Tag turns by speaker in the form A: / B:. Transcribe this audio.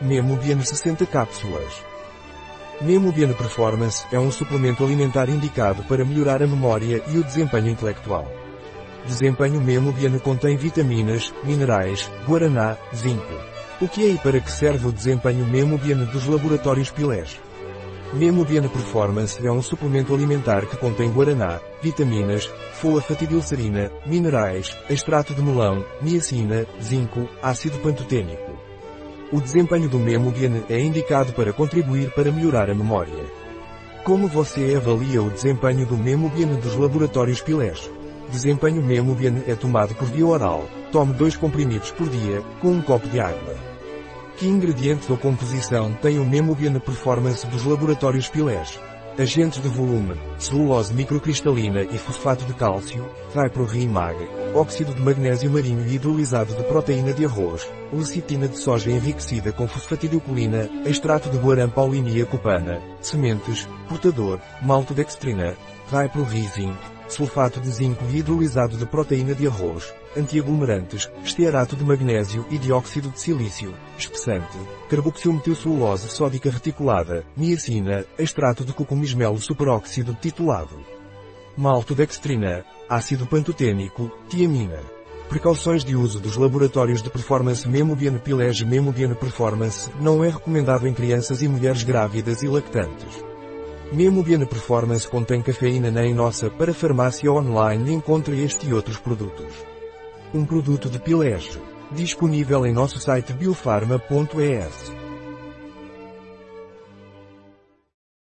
A: Memobian 60 cápsulas. Memobian Performance é um suplemento alimentar indicado para melhorar a memória e o desempenho intelectual. Desempenho Memobian contém vitaminas, minerais, guaraná, zinco. O que é e para que serve o desempenho Memobian dos laboratórios Pilés? Memobian Performance é um suplemento alimentar que contém guaraná, vitaminas, folafatidiilcerina, minerais, extrato de melão, niacina, zinco, ácido pantotênico. O desempenho do Memobian é indicado para contribuir para melhorar a memória. Como você avalia o desempenho do Memobian dos laboratórios Pilés? Desempenho Memobian é tomado por via oral. Tome dois comprimidos por dia, com um copo de água. Que ingredientes ou composição tem o Memobian Performance dos laboratórios Pilés? Agentes de volume, celulose microcristalina e fosfato de cálcio, Mag, óxido de magnésio marinho hidrolisado de proteína de arroz, lecitina de soja enriquecida com fosfatidilcolina, extrato de guaram paulinia cupana, sementes, portador, maltodextrina, Rising, sulfato de zinco hidrolisado de proteína de arroz, antiaglomerantes, estearato de magnésio e dióxido de silício, espessante, carboxilmetilcelulose sódica reticulada, niacina, extrato de cocumismelo superóxido titulado, maltodextrina, ácido pantotênico, tiamina. Precauções de uso dos laboratórios de performance Memobian Pilege Memobian Performance não é recomendado em crianças e mulheres grávidas e lactantes. Memobian Performance contém cafeína nem nossa para farmácia online encontre este e outros produtos. Um produto de Pilege. Disponível em nosso site biofarma.es.